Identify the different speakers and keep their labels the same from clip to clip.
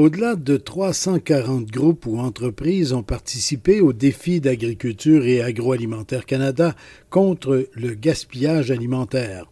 Speaker 1: Au-delà de 340 groupes ou entreprises ont participé au défi d'agriculture et agroalimentaire Canada contre le gaspillage alimentaire.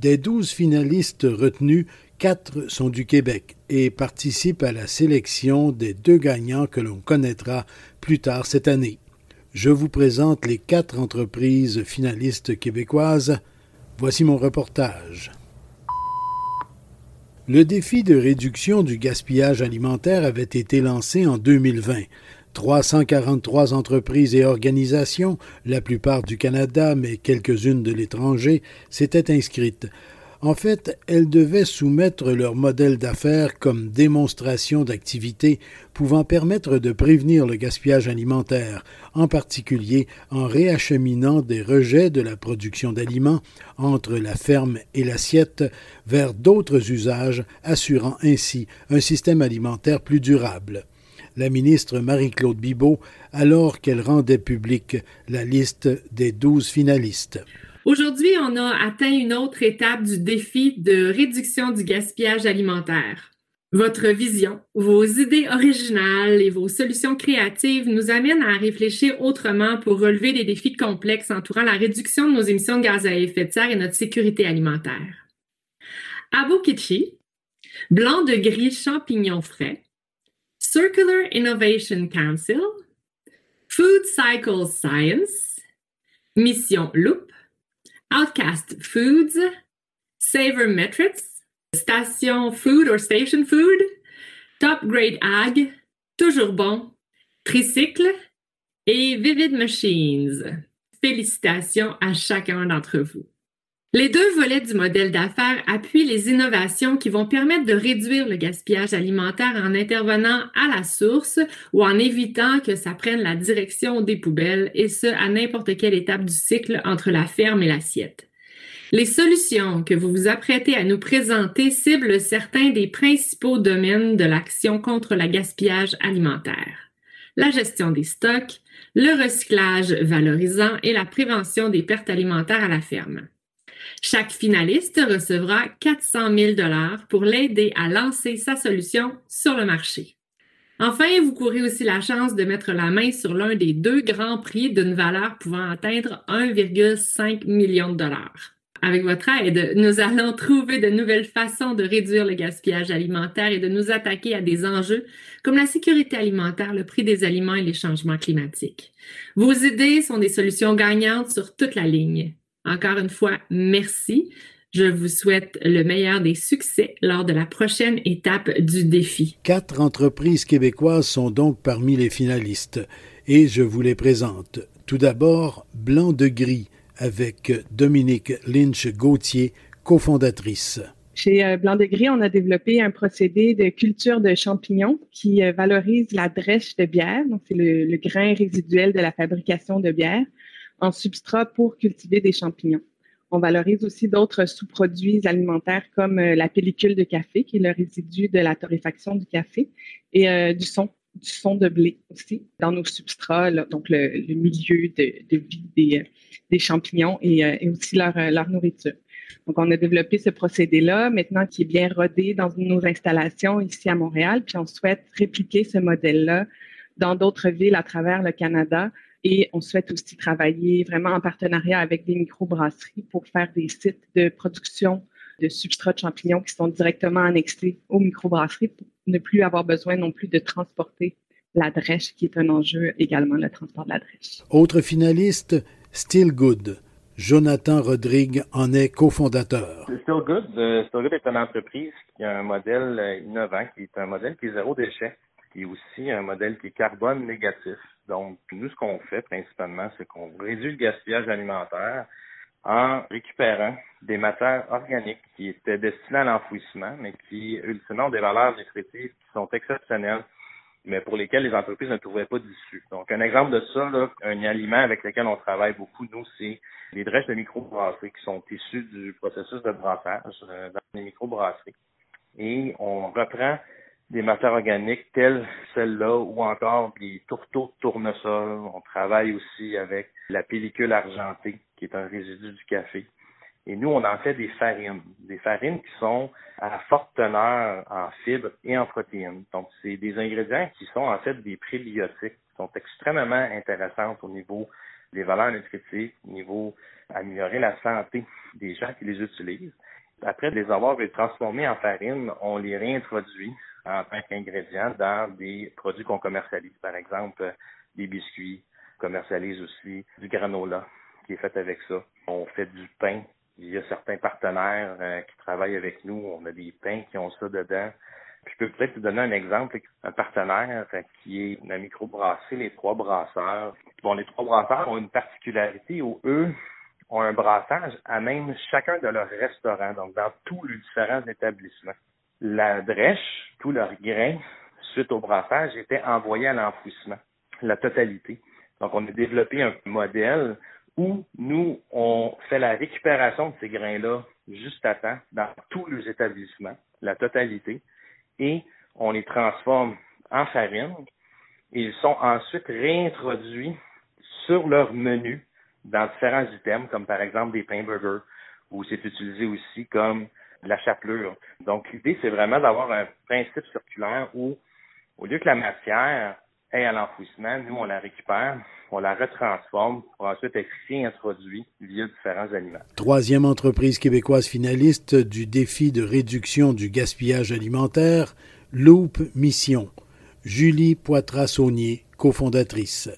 Speaker 1: Des 12 finalistes retenus, quatre sont du Québec et participent à la sélection des deux gagnants que l'on connaîtra plus tard cette année. Je vous présente les quatre entreprises finalistes québécoises. Voici mon reportage. Le défi de réduction du gaspillage alimentaire avait été lancé en 2020. 343 entreprises et organisations, la plupart du Canada mais quelques-unes de l'étranger, s'étaient inscrites. En fait, elles devaient soumettre leur modèle d'affaires comme démonstration d'activité pouvant permettre de prévenir le gaspillage alimentaire, en particulier en réacheminant des rejets de la production d'aliments entre la ferme et l'assiette vers d'autres usages, assurant ainsi un système alimentaire plus durable la ministre Marie-Claude Bibeau alors qu'elle rendait publique la liste des douze finalistes.
Speaker 2: Aujourd'hui, on a atteint une autre étape du défi de réduction du gaspillage alimentaire. Votre vision, vos idées originales et vos solutions créatives nous amènent à réfléchir autrement pour relever les défis complexes entourant la réduction de nos émissions de gaz à effet de serre et notre sécurité alimentaire. Abokitchi, blanc de gris champignons frais, Circular Innovation Council, Food Cycle Science, Mission Loop, Outcast Foods, Savor Metrics, Station Food or Station Food, Top Grade Ag, Toujours Bon, Tricycle et Vivid Machines. Félicitations à chacun d'entre vous. Les deux volets du modèle d'affaires appuient les innovations qui vont permettre de réduire le gaspillage alimentaire en intervenant à la source ou en évitant que ça prenne la direction des poubelles et ce, à n'importe quelle étape du cycle entre la ferme et l'assiette. Les solutions que vous vous apprêtez à nous présenter ciblent certains des principaux domaines de l'action contre le gaspillage alimentaire. La gestion des stocks, le recyclage valorisant et la prévention des pertes alimentaires à la ferme. Chaque finaliste recevra 400 000 dollars pour l'aider à lancer sa solution sur le marché. Enfin, vous courez aussi la chance de mettre la main sur l'un des deux grands prix d'une valeur pouvant atteindre 1,5 million de dollars. Avec votre aide, nous allons trouver de nouvelles façons de réduire le gaspillage alimentaire et de nous attaquer à des enjeux comme la sécurité alimentaire, le prix des aliments et les changements climatiques. Vos idées sont des solutions gagnantes sur toute la ligne. Encore une fois, merci. Je vous souhaite le meilleur des succès lors de la prochaine étape du défi.
Speaker 1: Quatre entreprises québécoises sont donc parmi les finalistes et je vous les présente. Tout d'abord, Blanc de Gris avec Dominique Lynch-Gauthier, cofondatrice.
Speaker 3: Chez euh, Blanc de Gris, on a développé un procédé de culture de champignons qui euh, valorise la drèche de bière, donc c'est le, le grain résiduel de la fabrication de bière, en substrat pour cultiver des champignons. On valorise aussi d'autres sous-produits alimentaires comme euh, la pellicule de café, qui est le résidu de la torréfaction du café, et euh, du son, du son de blé aussi dans nos substrats, donc le, milieu de, vie des, des champignons et, euh, et aussi leur, leur nourriture. Donc, on a développé ce procédé-là maintenant qui est bien rodé dans nos installations ici à Montréal, puis on souhaite répliquer ce modèle-là dans d'autres villes à travers le Canada et on souhaite aussi travailler vraiment en partenariat avec des microbrasseries pour faire des sites de production de substrats de champignons qui sont directement annexés aux microbrasseries pour ne plus avoir besoin non plus de transporter la drèche, qui est un enjeu également, le transport de la drèche.
Speaker 1: Autre finaliste, Still Good. Jonathan Rodrigue en est cofondateur.
Speaker 4: Still Good, euh, Still Good est une entreprise qui a un modèle euh, innovant, qui est un modèle qui est zéro déchet, qui est aussi un modèle qui est carbone négatif. Donc, nous, ce qu'on fait principalement, c'est qu'on réduit le gaspillage alimentaire en récupérant des matières organiques qui étaient destinées à l'enfouissement, mais qui, ultimement, ont des valeurs nutritives qui sont exceptionnelles mais pour lesquels les entreprises ne trouvaient pas d'issue. Donc, un exemple de ça, là, un aliment avec lequel on travaille beaucoup, nous, c'est les drèches de microbrasserie qui sont issues du processus de brassage euh, dans les microbrasseries. Et on reprend des matières organiques telles celles-là ou encore des tourteaux de tournesol. On travaille aussi avec la pellicule argentée qui est un résidu du café. Et nous, on en fait des farines, des farines qui sont à forte teneur en fibres et en protéines. Donc, c'est des ingrédients qui sont en fait des prébiotiques, qui sont extrêmement intéressants au niveau des valeurs nutritives, au niveau améliorer la santé des gens qui les utilisent. Après les avoir transformés en farine, on les réintroduit en tant qu'ingrédients dans des produits qu'on commercialise. Par exemple, des biscuits, on commercialise aussi du granola qui est fait avec ça. On fait du pain il y a certains partenaires euh, qui travaillent avec nous. On a des pains qui ont ça dedans. je peux peut-être vous donner un exemple. Un partenaire euh, qui est la microbrasserie Les Trois Brasseurs. Bon, les Trois Brasseurs ont une particularité où eux ont un brassage à même chacun de leurs restaurants, donc dans tous les différents établissements. La drèche, tous leurs grains, suite au brassage, étaient envoyés à l'enfouissement, la totalité. Donc, on a développé un modèle où nous, on fait la récupération de ces grains-là juste à temps dans tous les établissements, la totalité, et on les transforme en farine. Et ils sont ensuite réintroduits sur leur menu dans différents items, comme par exemple des pains burgers, où c'est utilisé aussi comme la chapelure. Donc, l'idée, c'est vraiment d'avoir un principe circulaire où, au lieu que la matière ait à l'enfouissement, nous, on la récupère, on la retransforme pour ensuite être réintroduit via différents aliments.
Speaker 1: Troisième entreprise québécoise finaliste du défi de réduction du gaspillage alimentaire, Loop Mission. Julie Poitras-Saunier,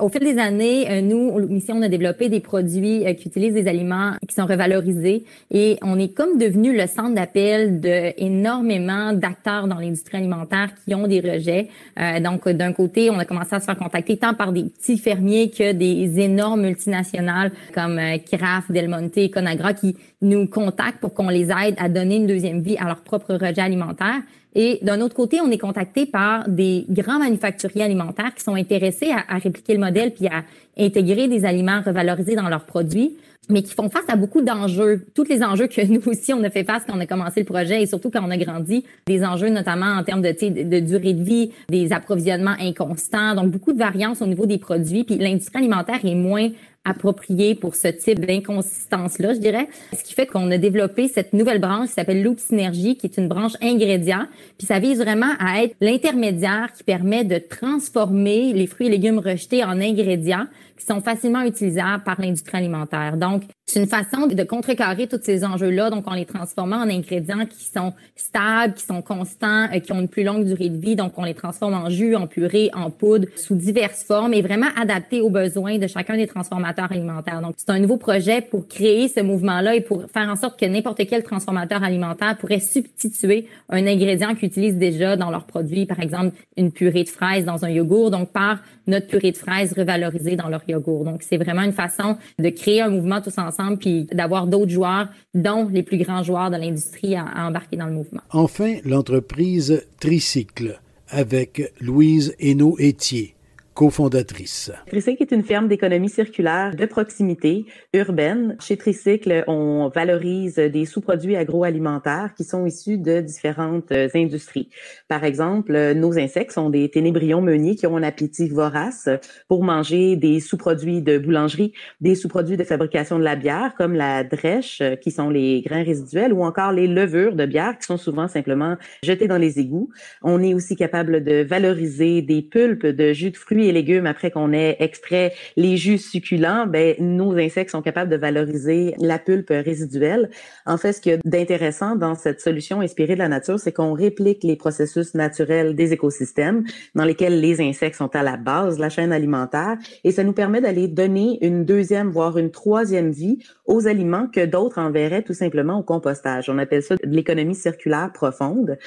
Speaker 5: Au fil des années, euh, nous, Mission, on a développé des produits euh, qui utilisent des aliments qui sont revalorisés et on est comme devenu le centre d'appel de énormément d'acteurs dans l'industrie alimentaire qui ont des rejets. Euh, donc, d'un côté, on a commencé à se faire contacter tant par des petits fermiers que des énormes multinationales comme Kraft, Del Monte, Conagra qui nous contactent pour qu'on les aide à donner une deuxième vie à leur propre rejet alimentaire. Et d'un autre côté, on est contacté par des grands manufacturiers alimentaires qui sont intéressés à, répliquer le modèle puis à intégrer des aliments revalorisés dans leurs produits, mais qui font face à beaucoup d'enjeux. Tous les enjeux que nous aussi, on a fait face quand on a commencé le projet et surtout quand on a grandi. Des enjeux notamment en termes de, de, de durée de vie, des approvisionnements inconstants, donc beaucoup de variances au niveau des produits. Puis l'industrie alimentaire est moins approprié pour ce type d'inconsistance-là, je dirais. Ce qui fait qu'on a développé cette nouvelle branche qui s'appelle Loop Synergie, qui est une branche ingrédient. Puis ça vise vraiment à être l'intermédiaire qui permet de transformer les fruits et légumes rejetés en ingrédients qui sont facilement utilisables par l'industrie alimentaire. Donc, c'est une façon de contrecarrer tous ces enjeux-là, donc en les transformant en ingrédients qui sont stables, qui sont constants, euh, qui ont une plus longue durée de vie. Donc, on les transforme en jus, en purée, en poudre, sous diverses formes et vraiment adaptés aux besoins de chacun des transformateurs alimentaires. Donc, c'est un nouveau projet pour créer ce mouvement-là et pour faire en sorte que n'importe quel transformateur alimentaire pourrait substituer un ingrédient qu'ils utilisent déjà dans leurs produits, par exemple une purée de fraises dans un yogourt, donc par notre purée de fraises revalorisée dans leur yogourt. Donc, c'est vraiment une façon de créer un mouvement tous ensemble puis d'avoir d'autres joueurs, dont les plus grands joueurs de l'industrie, à, embarquer dans le mouvement.
Speaker 1: Enfin, l'entreprise Tricycle avec Louise Hainaut-Étier cofondatrice.
Speaker 6: Tricycle est une ferme d'économie circulaire de proximité urbaine. Chez Tricycle, on valorise des sous-produits agroalimentaires qui sont issus de différentes euh, industries. Par exemple, nos insectes sont des ténébrions meuniers qui ont un appétit vorace pour manger des sous-produits de boulangerie, des sous-produits de fabrication de la bière comme la drèche, euh, qui sont les grains résiduels, ou encore les levures de bière qui sont souvent simplement jetées dans les égouts. On est aussi capable de valoriser des pulpes de jus de fruits et légumes après qu'on ait extrait les jus succulents, ben nos insectes sont capables de valoriser la pulpe résiduelle. En fait, ce qu'il y a d'intéressant dans cette solution inspirée de la nature, c'est qu'on réplique les processus naturels des écosystèmes dans lesquels les insectes sont à la base de la chaîne alimentaire et ça nous permet d'aller donner une deuxième voire une troisième vie aux aliments que d'autres enverraient tout simplement au compostage. On appelle ça de l'économie circulaire profonde.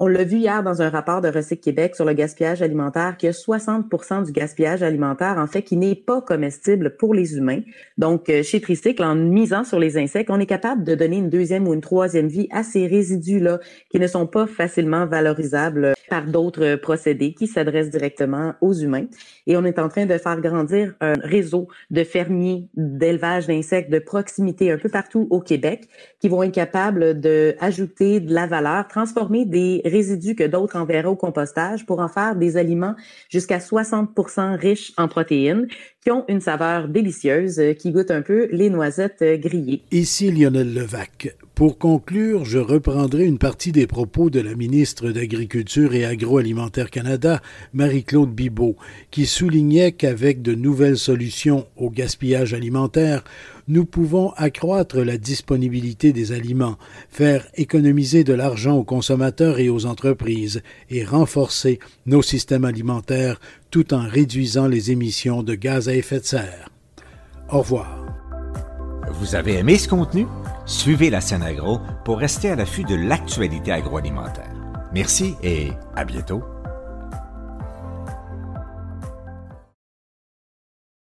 Speaker 6: On l'a vu hier dans un rapport de Recyc Québec sur le gaspillage alimentaire a 60% du gaspillage alimentaire, en fait, qui n'est pas comestible pour les humains. Donc, euh, chez Tricycle, en misant sur les insectes, on est capable de donner une deuxième ou une troisième vie à ces résidus-là qui ne sont pas facilement valorisables par d'autres procédés qui s'adressent directement aux humains. Et on est en train de faire grandir un réseau de fermiers d'élevage d'insectes de proximité un peu partout au Québec qui vont être capables d'ajouter de la valeur, transformer des résidus que d'autres enverraient au compostage pour en faire des aliments jusqu'à 60% riches en protéines qui ont une saveur délicieuse euh, qui goûte un peu les noisettes euh, grillées.
Speaker 1: Ici Lionel Levac. Pour conclure, je reprendrai une partie des propos de la ministre d'Agriculture et Agroalimentaire Canada, Marie-Claude Bibeau, qui soulignait qu'avec de nouvelles solutions au gaspillage alimentaire, nous pouvons accroître la disponibilité des aliments, faire économiser de l'argent aux consommateurs et aux entreprises et renforcer nos systèmes alimentaires tout en réduisant les émissions de gaz à effet de serre. Au revoir.
Speaker 7: Vous avez aimé ce contenu? Suivez la scène agro pour rester à l'affût de l'actualité agroalimentaire. Merci et à bientôt.